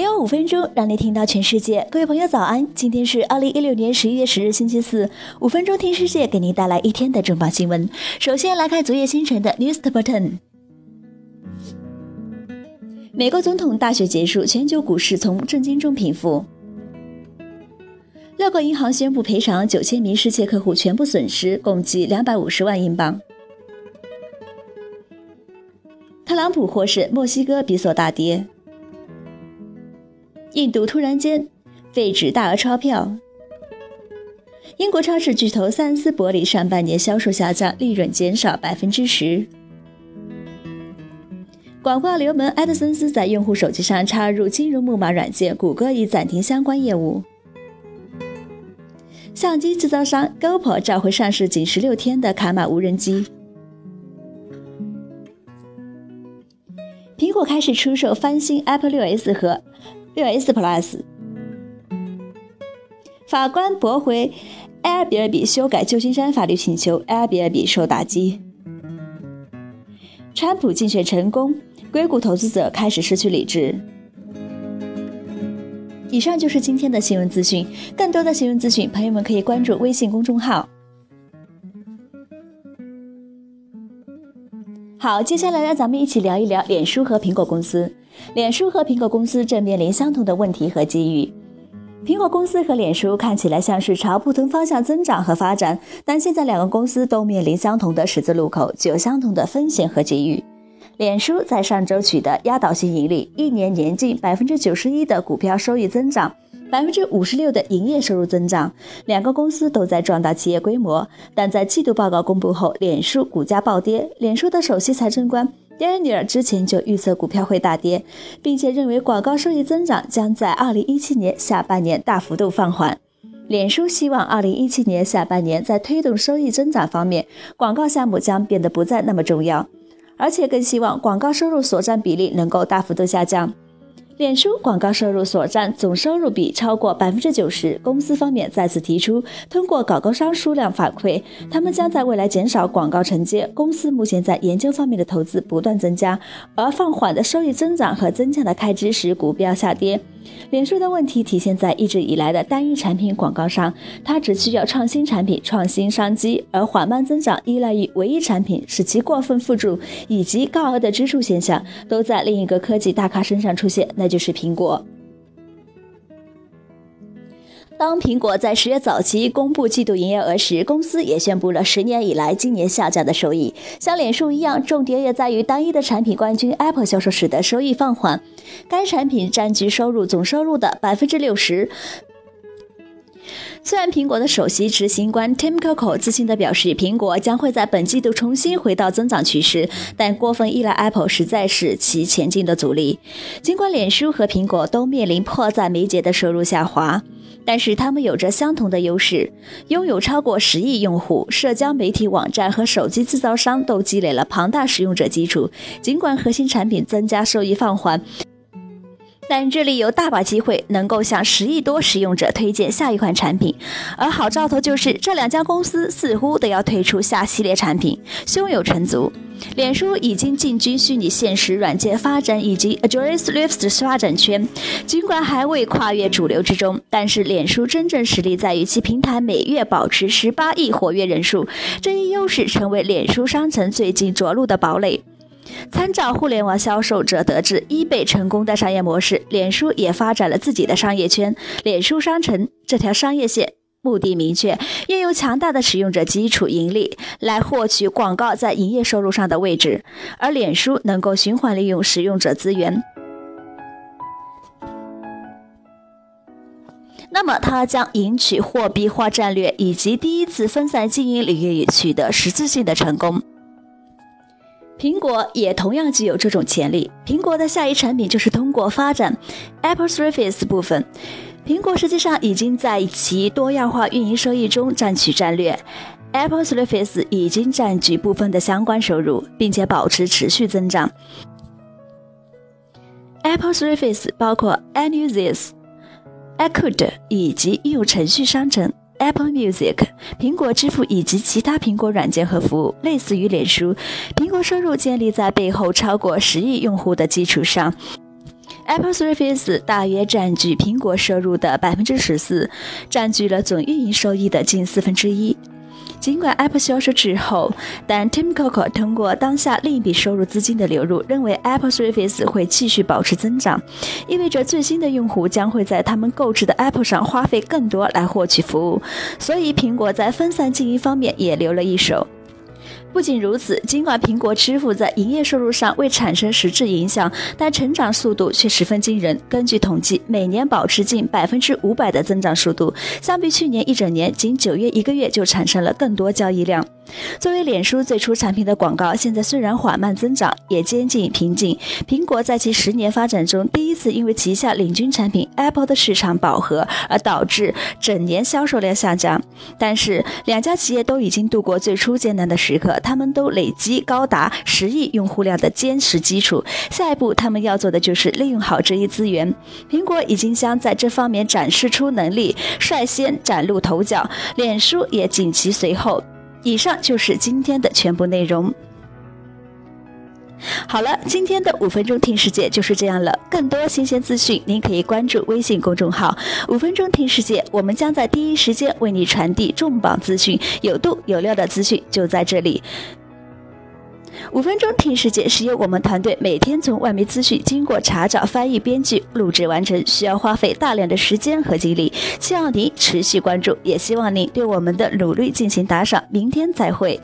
给我五分钟，让你听到全世界。各位朋友，早安！今天是二零一六年十一月十日，星期四。五分钟听世界，给您带来一天的重磅新闻。首先来看昨夜星辰的 News Button。美国总统大选结束，全球股市从震惊中平复。六个银行宣布赔偿九千名失窃客户全部损失，共计两百五十万英镑。特朗普获胜，墨西哥比索大跌。印度突然间废止大额钞票。英国超市巨头三思伯里上半年销售下降，利润减少百分之十。广告流门埃德森斯在用户手机上插入金融木马软件，谷歌已暂停相关业务。相机制造商 GoPro 召回上市仅十六天的卡马无人机。苹果开始出售翻新 Apple 6s 和6 s Plus。法官驳回 Airbnb 修改旧金山法律请求，Airbnb 受打击。川普竞选成功，硅谷投资者开始失去理智。以上就是今天的新闻资讯，更多的新闻资讯，朋友们可以关注微信公众号。好，接下来让咱们一起聊一聊脸书和苹果公司。脸书和苹果公司正面临相同的问题和机遇。苹果公司和脸书看起来像是朝不同方向增长和发展，但现在两个公司都面临相同的十字路口，具有相同的风险和机遇。脸书在上周取得压倒性盈利，一年年近百分之九十一的股票收益增长。百分之五十六的营业收入增长，两个公司都在壮大企业规模。但在季度报告公布后，脸书股价暴跌。脸书的首席财政官 Daniel 之前就预测股票会大跌，并且认为广告收益增长将在2017年下半年大幅度放缓。脸书希望2017年下半年在推动收益增长方面，广告项目将变得不再那么重要，而且更希望广告收入所占比例能够大幅度下降。脸书广告收入所占总收入比超过百分之九十。公司方面再次提出，通过广告商数量反馈，他们将在未来减少广告承接。公司目前在研究方面的投资不断增加，而放缓的收益增长和增加的开支使股票下跌。脸书的问题体现在一直以来的单一产品广告上，它只需要创新产品、创新商机，而缓慢增长依赖于唯一产品，使其过分附注以及高额的支出现象，都在另一个科技大咖身上出现，那就是苹果。当苹果在十月早期公布季度营业额时，公司也宣布了十年以来今年下降的收益。像脸书一样，重点也在于单一的产品冠军 Apple 销售使得收益放缓。该产品占据收入总收入的百分之六十。虽然苹果的首席执行官 Tim Cook 自信地表示，苹果将会在本季度重新回到增长趋势，但过分依赖 Apple 实在是其前进的阻力。尽管脸书和苹果都面临迫在眉睫的收入下滑。但是他们有着相同的优势，拥有超过十亿用户，社交媒体网站和手机制造商都积累了庞大使用者基础。尽管核心产品增加收益放缓，但这里有大把机会能够向十亿多使用者推荐下一款产品。而好兆头就是，这两家公司似乎都要推出下系列产品，胸有成竹。脸书已经进军虚拟现实软件发展以及 Oculus Rift 的发展圈，尽管还未跨越主流之中，但是脸书真正实力在于其平台每月保持十八亿活跃人数，这一优势成为脸书商城最近着陆的堡垒。参照互联网销售者得知，eBay 成功的商业模式，脸书也发展了自己的商业圈——脸书商城这条商业线。目的明确，运用强大的使用者基础盈利来获取广告在营业收入上的位置，而脸书能够循环利用使用者资源，那么它将赢取货币化战略以及第一次分散经营领域取得实质性的成功。苹果也同样具有这种潜力，苹果的下一产品就是通过发展 Apple Surface 部分。苹果实际上已经在其多样化运营收益中占取战略，Apple Surface 已经占据部分的相关收入，并且保持持续增长。Apple Surface 包括 a n u s、iCloud 以及应用程序商城 Apple Music、苹果支付以及其他苹果软件和服务，类似于脸书。苹果收入建立在背后超过十亿用户的基础上。Apple Service 大约占据苹果收入的百分之十四，占据了总运营收益的近四分之一。尽管 Apple 销售滞后，但 Tim Cook 通过当下另一笔收入资金的流入，认为 Apple Surface 会继续保持增长，意味着最新的用户将会在他们购置的 Apple 上花费更多来获取服务，所以苹果在分散经营方面也留了一手。不仅如此，尽管苹果支付在营业收入上未产生实质影响，但成长速度却十分惊人。根据统计，每年保持近百分之五百的增长速度，相比去年一整年，仅九月一个月就产生了更多交易量。作为脸书最初产品的广告，现在虽然缓慢增长，也接近瓶颈。苹果在其十年发展中，第一次因为旗下领军产品 Apple 的市场饱和而导致整年销售量下降。但是，两家企业都已经度过最初艰难的时刻，他们都累积高达十亿用户量的坚实基础。下一步，他们要做的就是利用好这一资源。苹果已经将在这方面展示出能力，率先崭露头角，脸书也紧其随后。以上就是今天的全部内容。好了，今天的五分钟听世界就是这样了。更多新鲜资讯，您可以关注微信公众号“五分钟听世界”，我们将在第一时间为你传递重磅资讯，有度有料的资讯就在这里。五分钟听世界是由我们团队每天从外媒资讯经过查找、翻译、编剧、录制完成，需要花费大量的时间和精力。希望您持续关注，也希望您对我们的努力进行打赏。明天再会。